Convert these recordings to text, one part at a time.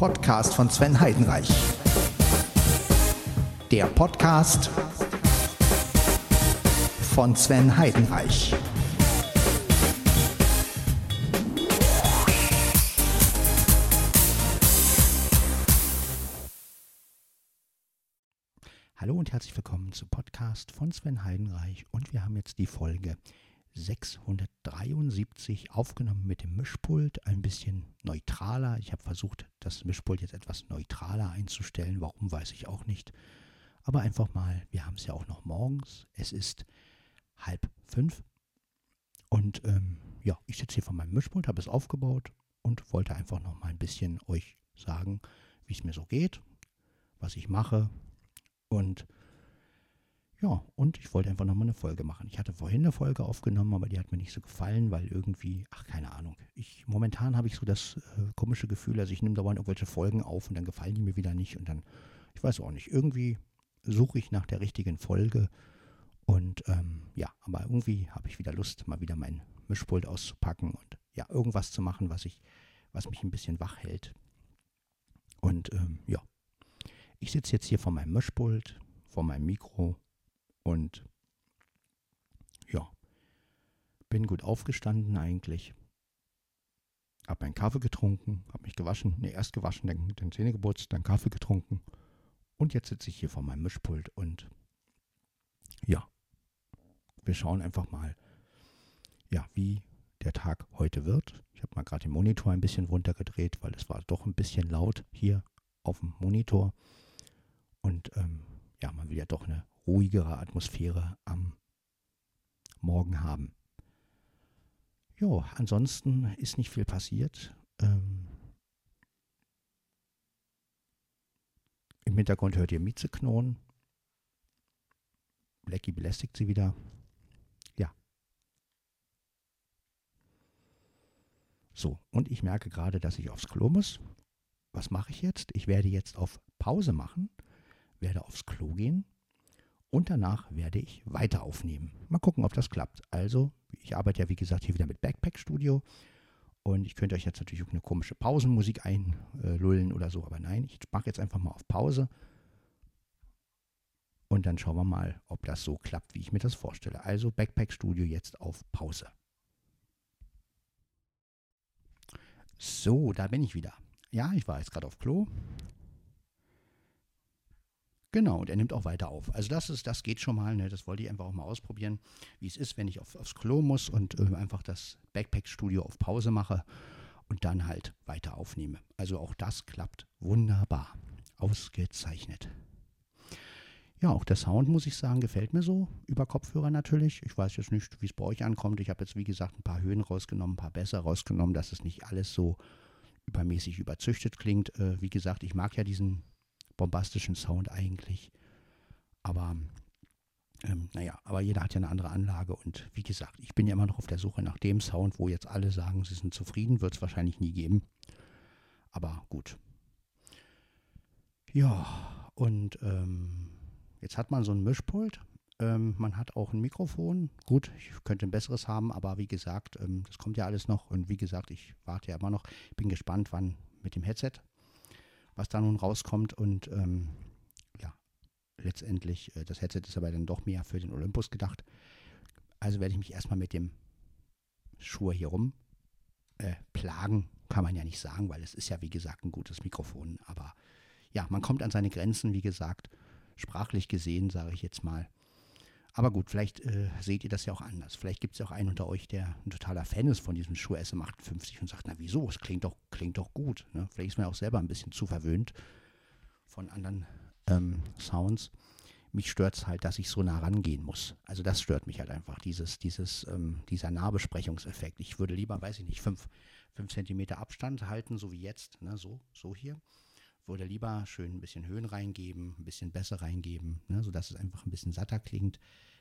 Podcast von Sven Heidenreich. Der Podcast von Sven Heidenreich. Hallo und herzlich willkommen zum Podcast von Sven Heidenreich und wir haben jetzt die Folge 673 aufgenommen mit dem Mischpult, ein bisschen neutraler. Ich habe versucht, das Mischpult jetzt etwas neutraler einzustellen. Warum, weiß ich auch nicht. Aber einfach mal, wir haben es ja auch noch morgens. Es ist halb fünf. Und ähm, ja, ich sitze hier vor meinem Mischpult, habe es aufgebaut und wollte einfach noch mal ein bisschen euch sagen, wie es mir so geht, was ich mache und ja, und ich wollte einfach nochmal eine Folge machen. Ich hatte vorhin eine Folge aufgenommen, aber die hat mir nicht so gefallen, weil irgendwie, ach keine Ahnung. Ich, momentan habe ich so das äh, komische Gefühl, also ich nehme dauernd irgendwelche Folgen auf und dann gefallen die mir wieder nicht und dann, ich weiß auch nicht, irgendwie suche ich nach der richtigen Folge und ähm, ja, aber irgendwie habe ich wieder Lust, mal wieder mein Mischpult auszupacken und ja, irgendwas zu machen, was ich, was mich ein bisschen wach hält. Und ähm, ja, ich sitze jetzt hier vor meinem Mischpult, vor meinem Mikro und ja, bin gut aufgestanden eigentlich. Hab meinen Kaffee getrunken, hab mich gewaschen, ne, erst gewaschen, dann, dann Zähne geputzt, dann Kaffee getrunken. Und jetzt sitze ich hier vor meinem Mischpult und ja, wir schauen einfach mal, ja, wie der Tag heute wird. Ich habe mal gerade den Monitor ein bisschen runtergedreht, weil es war doch ein bisschen laut hier auf dem Monitor. Und ähm, ja, man will ja doch eine ruhigere Atmosphäre am Morgen haben. Jo, ansonsten ist nicht viel passiert. Ähm Im Hintergrund hört ihr Mieze knurren. Blackie belästigt sie wieder. Ja. So, und ich merke gerade, dass ich aufs Klo muss. Was mache ich jetzt? Ich werde jetzt auf Pause machen, werde aufs Klo gehen und danach werde ich weiter aufnehmen. Mal gucken, ob das klappt. Also, ich arbeite ja wie gesagt hier wieder mit Backpack Studio und ich könnte euch jetzt natürlich auch eine komische Pausenmusik einlullen oder so, aber nein, ich mache jetzt einfach mal auf Pause und dann schauen wir mal, ob das so klappt, wie ich mir das vorstelle. Also Backpack Studio jetzt auf Pause. So, da bin ich wieder. Ja, ich war jetzt gerade auf Klo, Genau, und er nimmt auch weiter auf. Also das ist, das geht schon mal, ne? das wollte ich einfach auch mal ausprobieren, wie es ist, wenn ich auf, aufs Klo muss und äh, einfach das Backpack-Studio auf Pause mache und dann halt weiter aufnehme. Also auch das klappt wunderbar. Ausgezeichnet. Ja, auch der Sound, muss ich sagen, gefällt mir so. Über Kopfhörer natürlich. Ich weiß jetzt nicht, wie es bei euch ankommt. Ich habe jetzt, wie gesagt, ein paar Höhen rausgenommen, ein paar besser rausgenommen, dass es nicht alles so übermäßig überzüchtet klingt. Äh, wie gesagt, ich mag ja diesen bombastischen Sound eigentlich. Aber ähm, naja, aber jeder hat ja eine andere Anlage und wie gesagt, ich bin ja immer noch auf der Suche nach dem Sound, wo jetzt alle sagen, sie sind zufrieden, wird es wahrscheinlich nie geben. Aber gut. Ja, und ähm, jetzt hat man so ein Mischpult. Ähm, man hat auch ein Mikrofon. Gut, ich könnte ein besseres haben, aber wie gesagt, ähm, das kommt ja alles noch. Und wie gesagt, ich warte ja immer noch. Bin gespannt, wann mit dem Headset was da nun rauskommt. Und ähm, ja, letztendlich, äh, das Headset ist aber dann doch mehr für den Olympus gedacht. Also werde ich mich erstmal mit dem Schuhe hier rum äh, plagen, kann man ja nicht sagen, weil es ist ja wie gesagt ein gutes Mikrofon. Aber ja, man kommt an seine Grenzen, wie gesagt, sprachlich gesehen, sage ich jetzt mal. Aber gut, vielleicht äh, seht ihr das ja auch anders. Vielleicht gibt es ja auch einen unter euch, der ein totaler Fan ist von diesem Schuh SM58 und sagt, na wieso, es klingt doch, klingt doch gut. Ne? Vielleicht ist man auch selber ein bisschen zu verwöhnt von anderen ähm, Sounds. Mich stört es halt, dass ich so nah rangehen muss. Also das stört mich halt einfach, dieses, dieses, ähm, dieser Nahbesprechungseffekt. Ich würde lieber, weiß ich nicht, fünf, fünf Zentimeter Abstand halten, so wie jetzt, ne? so, so hier würde lieber schön ein bisschen Höhen reingeben, ein bisschen besser reingeben, ne, sodass es einfach ein bisschen satter klingt.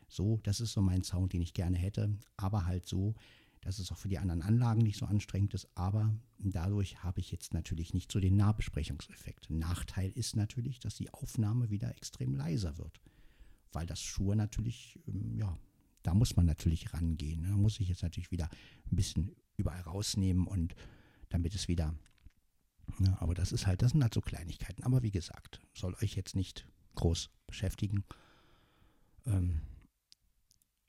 So, das ist so mein Sound, den ich gerne hätte, aber halt so, dass es auch für die anderen Anlagen nicht so anstrengend ist, aber dadurch habe ich jetzt natürlich nicht so den Nahbesprechungseffekt. Nachteil ist natürlich, dass die Aufnahme wieder extrem leiser wird, weil das Schuhe natürlich, ähm, ja, da muss man natürlich rangehen. Ne? Da muss ich jetzt natürlich wieder ein bisschen überall rausnehmen und damit es wieder Ja, aber das ist halt, das sind halt so Kleinigkeiten. Aber wie gesagt, soll euch jetzt nicht groß beschäftigen. Ähm,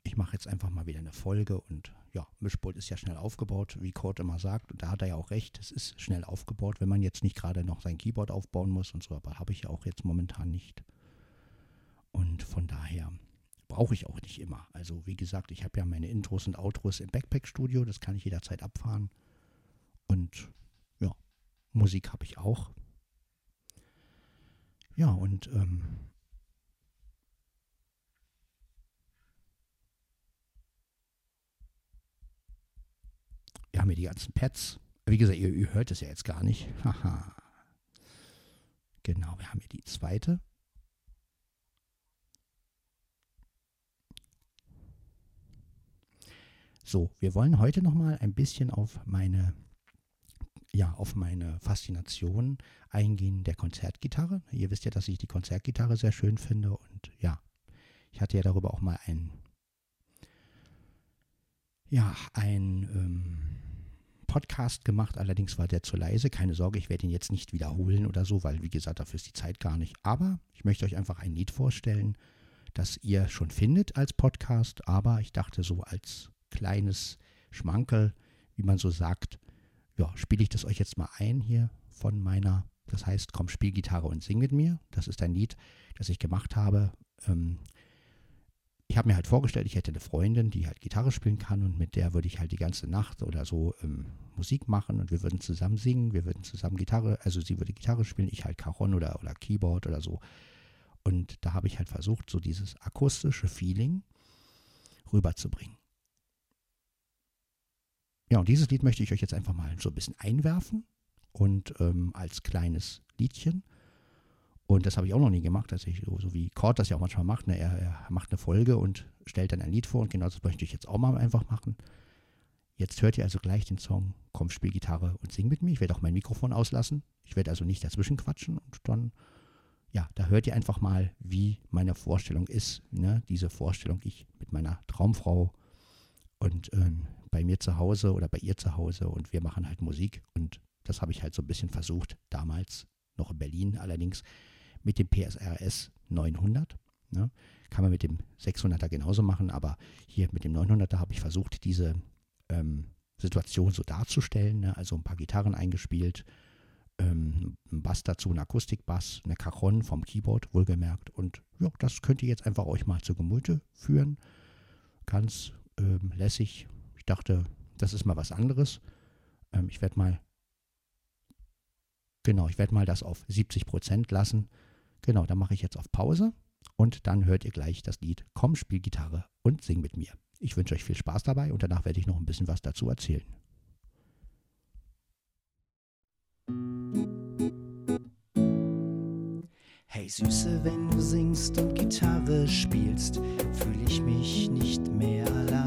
ich mache jetzt einfach mal wieder eine Folge und ja, Mischpult ist ja schnell aufgebaut, wie Kurt immer sagt. Und da hat er ja auch recht, es ist schnell aufgebaut, wenn man jetzt nicht gerade noch sein Keyboard aufbauen muss und so, aber habe ich ja auch jetzt momentan nicht. Und von daher brauche ich auch nicht immer. Also wie gesagt, ich habe ja meine Intros und Outros im Backpack-Studio, das kann ich jederzeit abfahren. Musik habe ich auch. Ja, und ähm, wir haben hier die ganzen Pads. Wie gesagt, ihr, ihr hört es ja jetzt gar nicht. Haha. genau, wir haben hier die zweite. So, wir wollen heute noch mal ein bisschen auf meine ja, auf meine Faszination eingehen der Konzertgitarre. Ihr wisst ja, dass ich die Konzertgitarre sehr schön finde und ja, ich hatte ja darüber auch mal ein ja, ein ähm, Podcast gemacht, allerdings war der zu leise. Keine Sorge, ich werde ihn jetzt nicht wiederholen oder so, weil wie gesagt, dafür ist die Zeit gar nicht. Aber ich möchte euch einfach ein Lied vorstellen, das ihr schon findet als Podcast, aber ich dachte so als kleines Schmankel, wie man so sagt, ja, spiele ich das euch jetzt mal ein hier von meiner, das heißt, komm, spiel Gitarre und sing mit mir. Das ist ein Lied, das ich gemacht habe. Ähm, ich habe mir halt vorgestellt, ich hätte eine Freundin, die halt Gitarre spielen kann und mit der würde ich halt die ganze Nacht oder so ähm, Musik machen und wir würden zusammen singen, wir würden zusammen Gitarre, also sie würde Gitarre spielen, ich halt Cajon oder, oder Keyboard oder so. Und da habe ich halt versucht, so dieses akustische Feeling rüberzubringen. Ja, und dieses Lied möchte ich euch jetzt einfach mal so ein bisschen einwerfen und ähm, als kleines Liedchen. Und das habe ich auch noch nie gemacht, dass ich so, so wie Cord das ja auch manchmal macht. Ne? Er, er, macht eine Folge und stellt dann ein Lied vor und genau das möchte ich jetzt auch mal einfach machen. Jetzt hört ihr also gleich den Song Komm, spiel Gitarre und sing mit mir. Ich werde auch mein Mikrofon auslassen. Ich werde also nicht dazwischen quatschen und dann, ja, da hört ihr einfach mal, wie meine Vorstellung ist. Ne? Diese Vorstellung, ich mit meiner Traumfrau und ähm, bei mir zu Hause oder bei ihr zu Hause und wir machen halt Musik und das habe ich halt so ein bisschen versucht, damals noch in Berlin allerdings mit dem PSRS 900. Ne? Kann man mit dem 600er genauso machen, aber hier mit dem 900er habe ich versucht, diese ähm, Situation so darzustellen. Ne? Also ein paar Gitarren eingespielt, ähm, ein Bass dazu, ein Akustikbass, eine Cajon vom Keyboard, wohlgemerkt. Und ja, das könnt ihr jetzt einfach euch mal zu Gemüte führen. Ganz ähm, lässig. Ich dachte, das ist mal was anderes. Ähm, ich werde mal, genau, ich werde mal das auf 70 Prozent lassen. Genau, dann mache ich jetzt auf Pause und dann hört ihr gleich das Lied Komm, spiel Gitarre und sing mit mir. Ich wünsche euch viel Spaß dabei und danach werde ich noch ein bisschen was dazu erzählen. Hey Süße, wenn du singst und Gitarre spielst, fühle ich mich nicht mehr allein.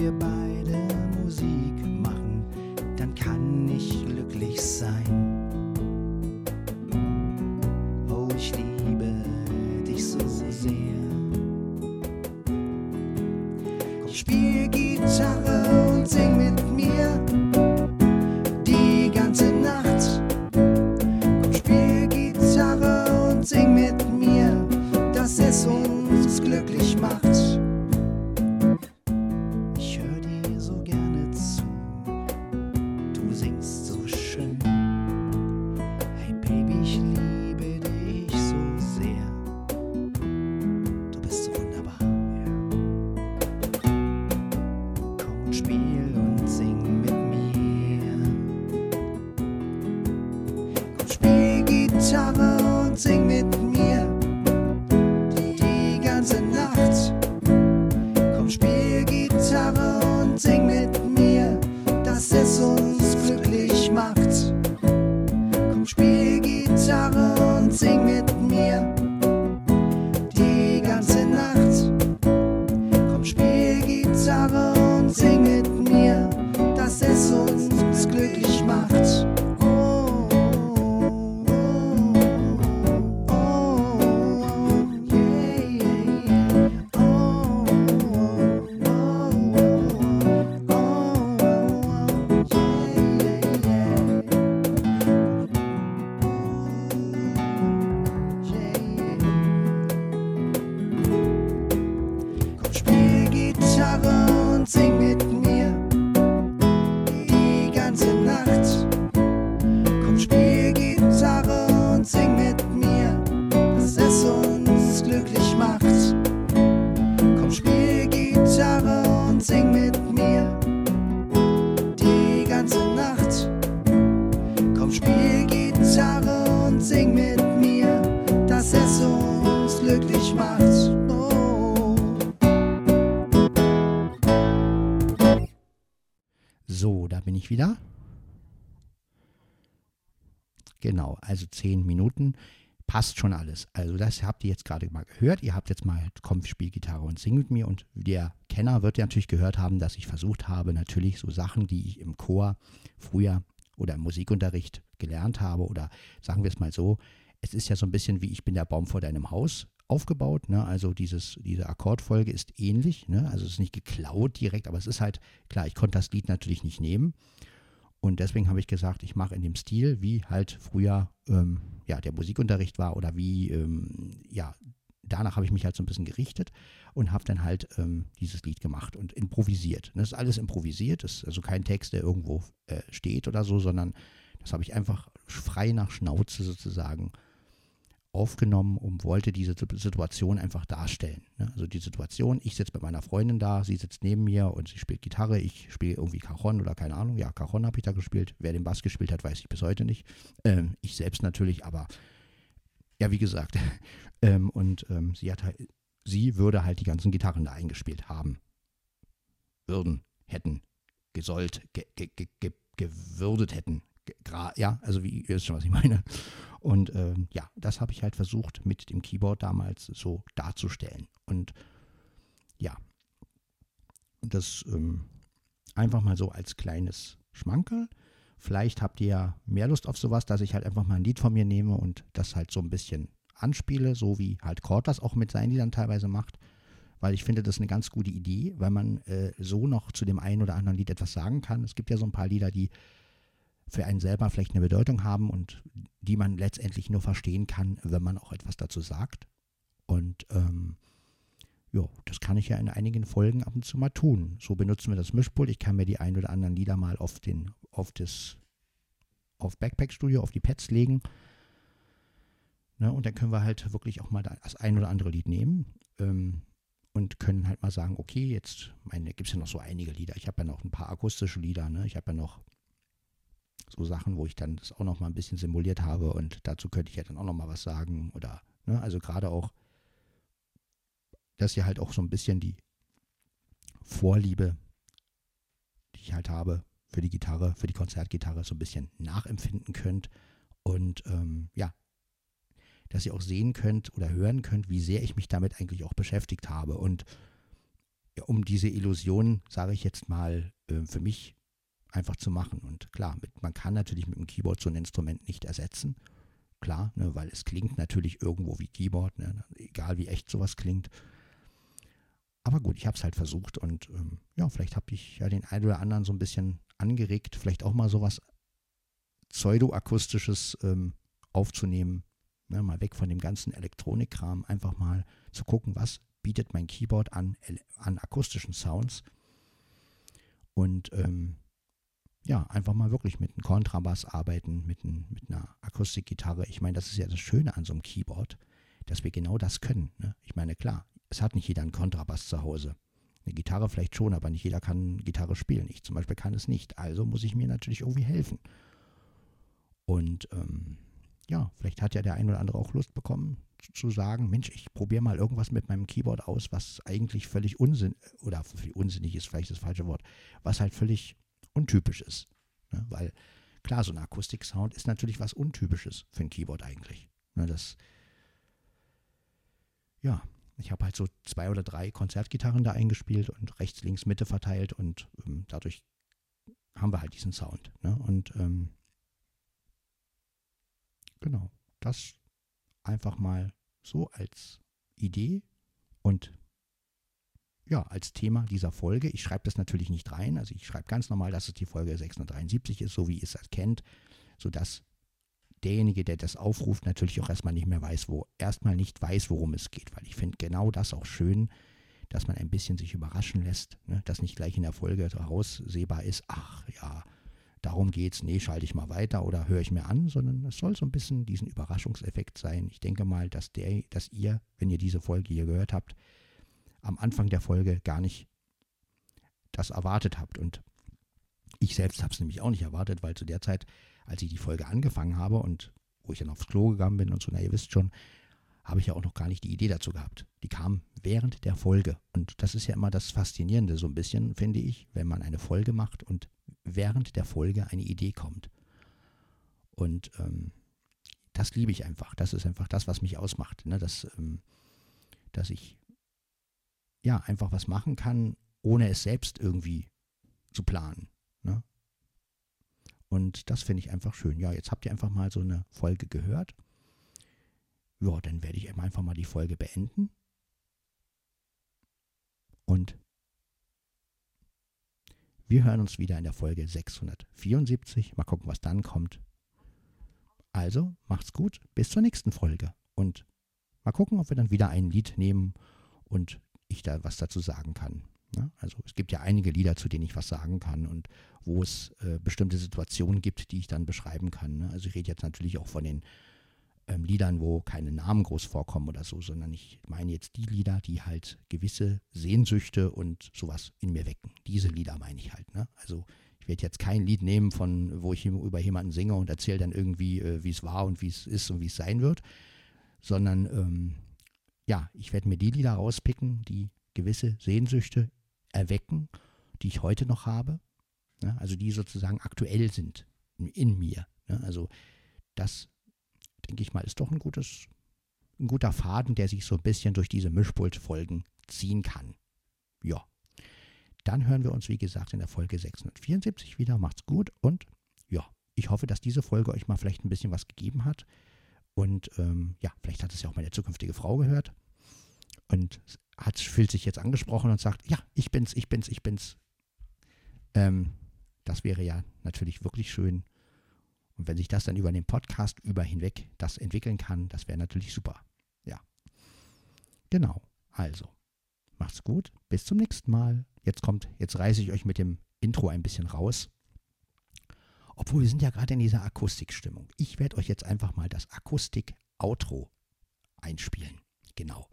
Wir beide Musik machen, dann kann ich glücklich sein. Oh, ich liebe dich so sehr. Spiel Gitarre und sing mir Genau, also zehn Minuten passt schon alles. Also das habt ihr jetzt gerade mal gehört. Ihr habt jetzt mal komm, spiel Gitarre und sing mit mir. Und der Kenner wird ja natürlich gehört haben, dass ich versucht habe, natürlich so Sachen, die ich im Chor früher oder im Musikunterricht gelernt habe oder sagen wir es mal so, es ist ja so ein bisschen wie ich bin der Baum vor deinem Haus aufgebaut. Ne? Also dieses, diese Akkordfolge ist ähnlich. Ne? Also es ist nicht geklaut direkt, aber es ist halt, klar, ich konnte das Lied natürlich nicht nehmen. Und deswegen habe ich gesagt, ich mache in dem Stil, wie halt früher ähm, ja, der Musikunterricht war oder wie, ähm, ja, danach habe ich mich halt so ein bisschen gerichtet und habe dann halt ähm, dieses Lied gemacht und improvisiert. Das ist alles improvisiert, das ist also kein Text, der irgendwo äh, steht oder so, sondern das habe ich einfach frei nach Schnauze sozusagen aufgenommen und wollte diese Situation einfach darstellen. Ne? Also die Situation, ich sitze mit meiner Freundin da, sie sitzt neben mir und sie spielt Gitarre, ich spiele irgendwie Cajon oder keine Ahnung. Ja, Cajon habe ich da gespielt. Wer den Bass gespielt hat, weiß ich bis heute nicht. Ähm, ich selbst natürlich, aber ja, wie gesagt. ähm, und ähm, sie hat halt, sie würde halt die ganzen Gitarren da eingespielt haben. Würden, hätten, gesollt, ge, ge, ge, gewürdet hätten. Ja, also wie, ihr wisst schon, was ich meine. Und ähm, ja, das habe ich halt versucht mit dem Keyboard damals so darzustellen. Und ja, das ähm, einfach mal so als kleines Schmankerl. Vielleicht habt ihr ja mehr Lust auf sowas, dass ich halt einfach mal ein Lied von mir nehme und das halt so ein bisschen anspiele, so wie halt Cord das auch mit seinen Liedern teilweise macht. Weil ich finde, das ist eine ganz gute Idee, weil man äh, so noch zu dem einen oder anderen Lied etwas sagen kann. Es gibt ja so ein paar Lieder, die für einen selber vielleicht eine Bedeutung haben und die man letztendlich nur verstehen kann, wenn man auch etwas dazu sagt. Und ähm, ja, das kann ich ja in einigen Folgen ab und zu mal tun. So benutzen wir das Mischpult. Ich kann mir die ein oder anderen Lieder mal auf den, auf das, auf Backpack Studio, auf die Pads legen. Ne, und dann können wir halt wirklich auch mal das ein oder andere Lied nehmen. Ähm, und können halt mal sagen, okay, jetzt, meine, gibt es ja noch so einige Lieder. Ich habe ja noch ein paar akustische Lieder, ne? Ich habe ja noch so Sachen, wo ich dann das auch noch mal ein bisschen simuliert habe und dazu könnte ich ja dann auch noch mal was sagen oder, ne, also gerade auch, dass ihr halt auch so ein bisschen die Vorliebe, die ich halt habe für die Gitarre, für die Konzertgitarre so ein bisschen nachempfinden könnt und ähm, ja, dass ihr auch sehen könnt oder hören könnt, wie sehr ich mich damit eigentlich auch beschäftigt habe. Und ja, um diese Illusion, sage ich jetzt mal, äh, für mich einfach zu machen. Und klar, mit, man kann natürlich mit dem Keyboard so ein Instrument nicht ersetzen. Klar, ne, weil es klingt natürlich irgendwo wie Keyboard, ne, egal wie echt sowas klingt. Aber gut, ich habe es halt versucht und ähm, ja, vielleicht habe ich ja den einen oder anderen so ein bisschen angeregt, vielleicht auch mal sowas Pseudoakustisches ähm, aufzunehmen. Ne, mal weg von dem ganzen Elektronikkram, einfach mal zu gucken, was bietet mein Keyboard an, an akustischen Sounds. Und ähm, ja, einfach mal wirklich mit einem Kontrabass arbeiten, mit, ein, mit einer Akustikgitarre. Ich meine, das ist ja das Schöne an so einem Keyboard, dass wir genau das können. Ne? Ich meine, klar, es hat nicht jeder einen Kontrabass zu Hause. Eine Gitarre vielleicht schon, aber nicht jeder kann Gitarre spielen. Ich zum Beispiel kann es nicht. Also muss ich mir natürlich irgendwie helfen. Und ähm, ja, vielleicht hat ja der ein oder andere auch Lust bekommen zu sagen, Mensch, ich probiere mal irgendwas mit meinem Keyboard aus, was eigentlich völlig unsinn oder unsinnig ist vielleicht das falsche Wort, was halt völlig untypisch ist. Ne? Weil klar, so ein Akustik-Sound ist natürlich was Untypisches für ein Keyboard eigentlich. Ne? Das, ja, ich habe halt so zwei oder drei Konzertgitarren da eingespielt und rechts, links, Mitte verteilt und ähm, dadurch haben wir halt diesen Sound. Ne? Und ähm, genau, das einfach mal so als Idee und ja, als Thema dieser Folge. Ich schreibe das natürlich nicht rein. Also ich schreibe ganz normal, dass es die Folge 673 ist, so wie ihr es erkennt, sodass derjenige, der das aufruft, natürlich auch erstmal nicht mehr weiß, wo, erstmal nicht weiß, worum es geht. Weil ich finde genau das auch schön, dass man ein bisschen sich überraschen lässt, ne? dass nicht gleich in der Folge heraussehbar ist, ach ja, darum geht's, nee, schalte ich mal weiter oder höre ich mir an, sondern es soll so ein bisschen diesen Überraschungseffekt sein. Ich denke mal, dass der, dass ihr, wenn ihr diese Folge hier gehört habt, am Anfang der Folge gar nicht das erwartet habt. Und ich selbst habe es nämlich auch nicht erwartet, weil zu der Zeit, als ich die Folge angefangen habe und wo ich dann aufs Klo gegangen bin und so, na ihr wisst schon, habe ich ja auch noch gar nicht die Idee dazu gehabt. Die kam während der Folge. Und das ist ja immer das Faszinierende, so ein bisschen, finde ich, wenn man eine Folge macht und während der Folge eine Idee kommt. Und ähm, das liebe ich einfach. Das ist einfach das, was mich ausmacht. Ne? Dass, ähm, dass ich ja einfach was machen kann, ohne es selbst irgendwie zu planen. Ne? Und das finde ich einfach schön. Ja, jetzt habt ihr einfach mal so eine Folge gehört. Ja, dann werde ich einfach mal die Folge beenden. Und wir hören uns wieder in der Folge 674. Mal gucken, was dann kommt. Also, macht's gut, bis zur nächsten Folge. Und mal gucken, ob wir dann wieder ein Lied nehmen und ich da was dazu sagen kann. Ne? Also es gibt ja einige Lieder, zu denen ich was sagen kann und wo es äh, bestimmte Situationen gibt, die ich dann beschreiben kann. Ne? Also ich rede jetzt natürlich auch von den ähm, Liedern, wo keine Namen groß vorkommen oder so, sondern ich meine jetzt die Lieder, die halt gewisse Sehnsüchte und sowas in mir wecken. Diese Lieder meine ich halt. Ne? Also ich werde jetzt kein Lied nehmen, von wo ich über jemanden singe und erzähle dann irgendwie, äh, wie es war und wie es ist und wie es sein wird, sondern ähm, ja, ich werde mir die Lieder rauspicken, die gewisse Sehnsüchte erwecken, die ich heute noch habe. Ja, also die sozusagen aktuell sind in, in mir. Ja, also das, denke ich mal, ist doch ein gutes, ein guter Faden, der sich so ein bisschen durch diese Mischpult-Folgen ziehen kann. Ja. Dann hören wir uns, wie gesagt, in der Folge 674 wieder. Macht's gut und ja, ich hoffe, dass diese Folge euch mal vielleicht ein bisschen was gegeben hat. Und ähm, ja, vielleicht hat es ja auch meine zukünftige Frau gehört und hat, fühlt sich jetzt angesprochen und sagt, ja, ich bin's, ich bin's, ich bin's. Ähm, das wäre ja natürlich wirklich schön. Und wenn sich das dann über den Podcast über hinweg das entwickeln kann, das wäre natürlich super. Ja. Genau. Also, macht's gut. Bis zum nächsten Mal. Jetzt kommt, jetzt reiße ich euch mit dem Intro ein bisschen raus. Obwohl wir sind ja gerade in dieser Akustikstimmung. Ich werde euch jetzt einfach mal das Akustik-Outro einspielen. Genau.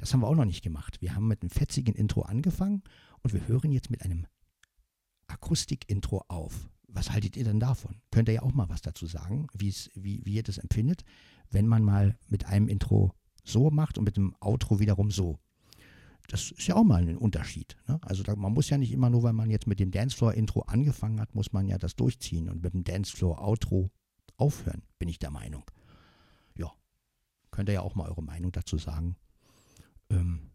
Das haben wir auch noch nicht gemacht. Wir haben mit einem fetzigen Intro angefangen und wir hören jetzt mit einem Akustik-Intro auf. Was haltet ihr denn davon? Könnt ihr ja auch mal was dazu sagen, wie, wie ihr das empfindet, wenn man mal mit einem Intro so macht und mit dem Outro wiederum so. Das ist ja auch mal ein Unterschied. Ne? Also da, man muss ja nicht immer nur, weil man jetzt mit dem Dancefloor-Intro angefangen hat, muss man ja das durchziehen und mit dem Dancefloor-Outro aufhören, bin ich der Meinung. Ja, könnt ihr ja auch mal eure Meinung dazu sagen. Ähm,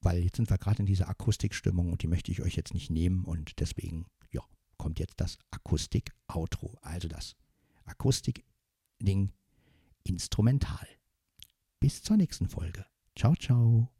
weil jetzt sind wir gerade in dieser Akustikstimmung und die möchte ich euch jetzt nicht nehmen und deswegen, ja, kommt jetzt das Akustik-Outro, also das Akustik-Ding instrumental. Bis zur nächsten Folge. Ciao, ciao.